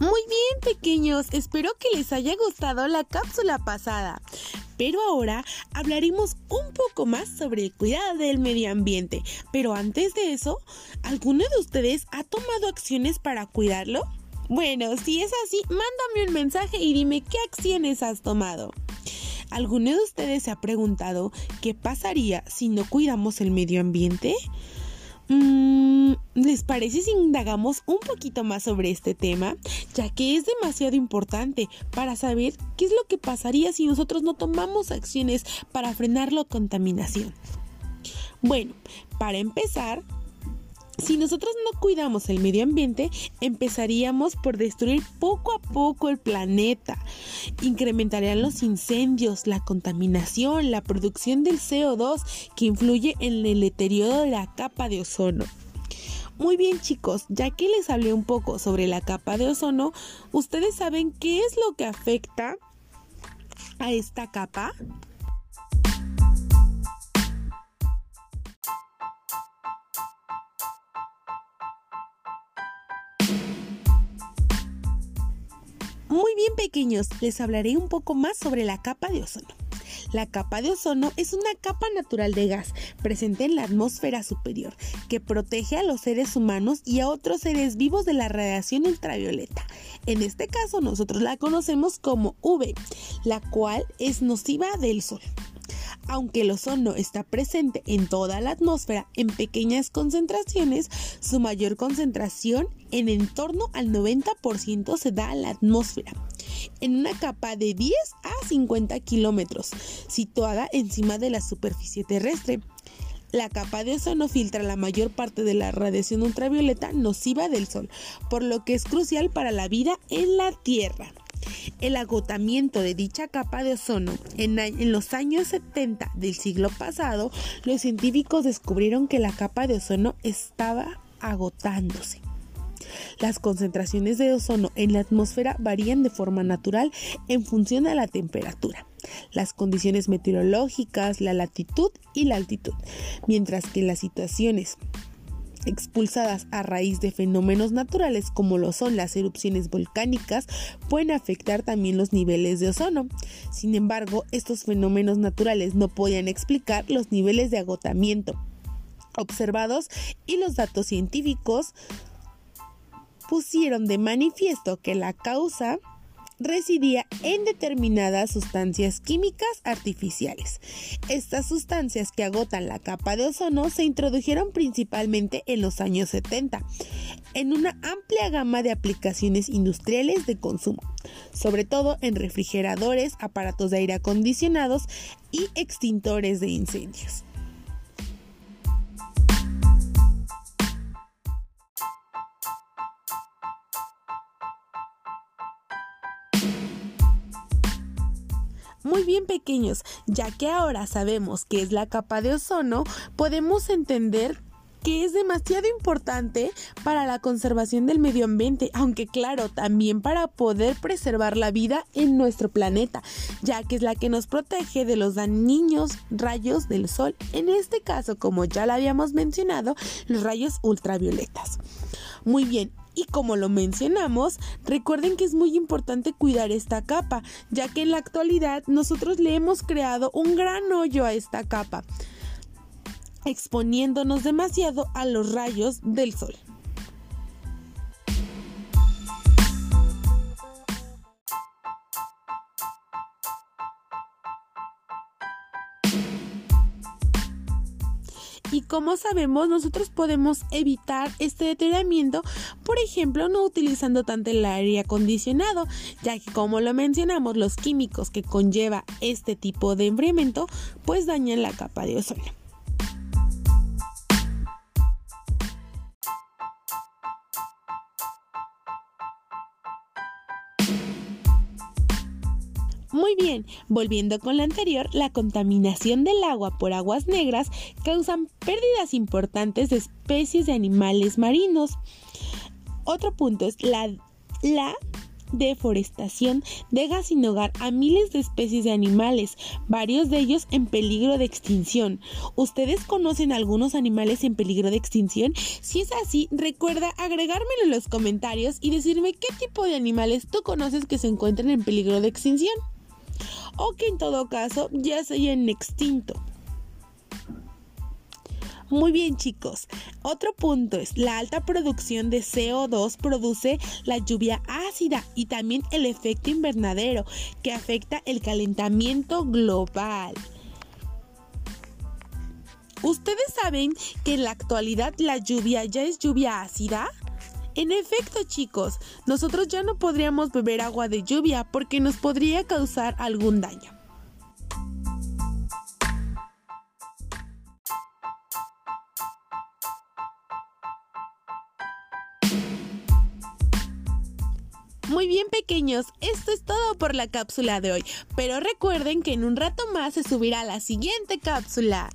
Muy bien, pequeños, espero que les haya gustado la cápsula pasada. Pero ahora hablaremos un poco más sobre el cuidado del medio ambiente. Pero antes de eso, ¿alguno de ustedes ha tomado acciones para cuidarlo? Bueno, si es así, mándame un mensaje y dime qué acciones has tomado. ¿Alguno de ustedes se ha preguntado qué pasaría si no cuidamos el medio ambiente? Mm, ¿Les parece si indagamos un poquito más sobre este tema? Ya que es demasiado importante para saber qué es lo que pasaría si nosotros no tomamos acciones para frenar la contaminación. Bueno, para empezar, si nosotros no cuidamos el medio ambiente, empezaríamos por destruir poco a poco el planeta. Incrementarían los incendios, la contaminación, la producción del CO2 que influye en el deterioro de la capa de ozono. Muy bien chicos, ya que les hablé un poco sobre la capa de ozono, ¿ustedes saben qué es lo que afecta a esta capa? Muy bien pequeños, les hablaré un poco más sobre la capa de ozono. La capa de ozono es una capa natural de gas presente en la atmósfera superior que protege a los seres humanos y a otros seres vivos de la radiación ultravioleta. En este caso nosotros la conocemos como UV, la cual es nociva del sol. Aunque el ozono está presente en toda la atmósfera en pequeñas concentraciones, su mayor concentración en en torno al 90% se da a la atmósfera en una capa de 10 a 50 kilómetros, situada encima de la superficie terrestre. La capa de ozono filtra la mayor parte de la radiación ultravioleta nociva del Sol, por lo que es crucial para la vida en la Tierra. El agotamiento de dicha capa de ozono en, los años 70 del siglo pasado, los científicos descubrieron que la capa de ozono estaba agotándose. Las concentraciones de ozono en la atmósfera varían de forma natural en función a la temperatura, las condiciones meteorológicas, la latitud y la altitud, mientras que las situaciones expulsadas a raíz de fenómenos naturales como lo son las erupciones volcánicas pueden afectar también los niveles de ozono. Sin embargo, estos fenómenos naturales no podían explicar los niveles de agotamiento observados y los datos científicos pusieron de manifiesto que la causa residía en determinadas sustancias químicas artificiales. Estas sustancias que agotan la capa de ozono se introdujeron principalmente en los años 70 en una amplia gama de aplicaciones industriales de consumo, sobre todo en refrigeradores, aparatos de aire acondicionados y extintores de incendios. Muy bien pequeños, ya que ahora sabemos qué es la capa de ozono, podemos entender que es demasiado importante para la conservación del medio ambiente, aunque claro, también para poder preservar la vida en nuestro planeta, ya que es la que nos protege de los dañinos rayos del sol, en este caso, como ya lo habíamos mencionado, los rayos ultravioletas. Muy bien, y como lo mencionamos, recuerden que es muy importante cuidar esta capa, ya que en la actualidad nosotros le hemos creado un gran hoyo a esta capa, exponiéndonos demasiado a los rayos del sol. Y como sabemos, nosotros podemos evitar este deterioramiento, por ejemplo, no utilizando tanto el aire acondicionado, ya que como lo mencionamos, los químicos que conlleva este tipo de enfriamiento, pues dañan la capa de ozono. Muy bien, volviendo con lo anterior, la contaminación del agua por aguas negras causan pérdidas importantes de especies de animales marinos. Otro punto es la, la deforestación deja sin hogar a miles de especies de animales, varios de ellos en peligro de extinción. ¿Ustedes conocen algunos animales en peligro de extinción? Si es así, recuerda agregármelo en los comentarios y decirme qué tipo de animales tú conoces que se encuentran en peligro de extinción. O que en todo caso ya se hayan extinto. Muy bien chicos, otro punto es la alta producción de CO2 produce la lluvia ácida y también el efecto invernadero que afecta el calentamiento global. ¿Ustedes saben que en la actualidad la lluvia ya es lluvia ácida? En efecto, chicos, nosotros ya no podríamos beber agua de lluvia porque nos podría causar algún daño. Muy bien pequeños, esto es todo por la cápsula de hoy, pero recuerden que en un rato más se subirá la siguiente cápsula.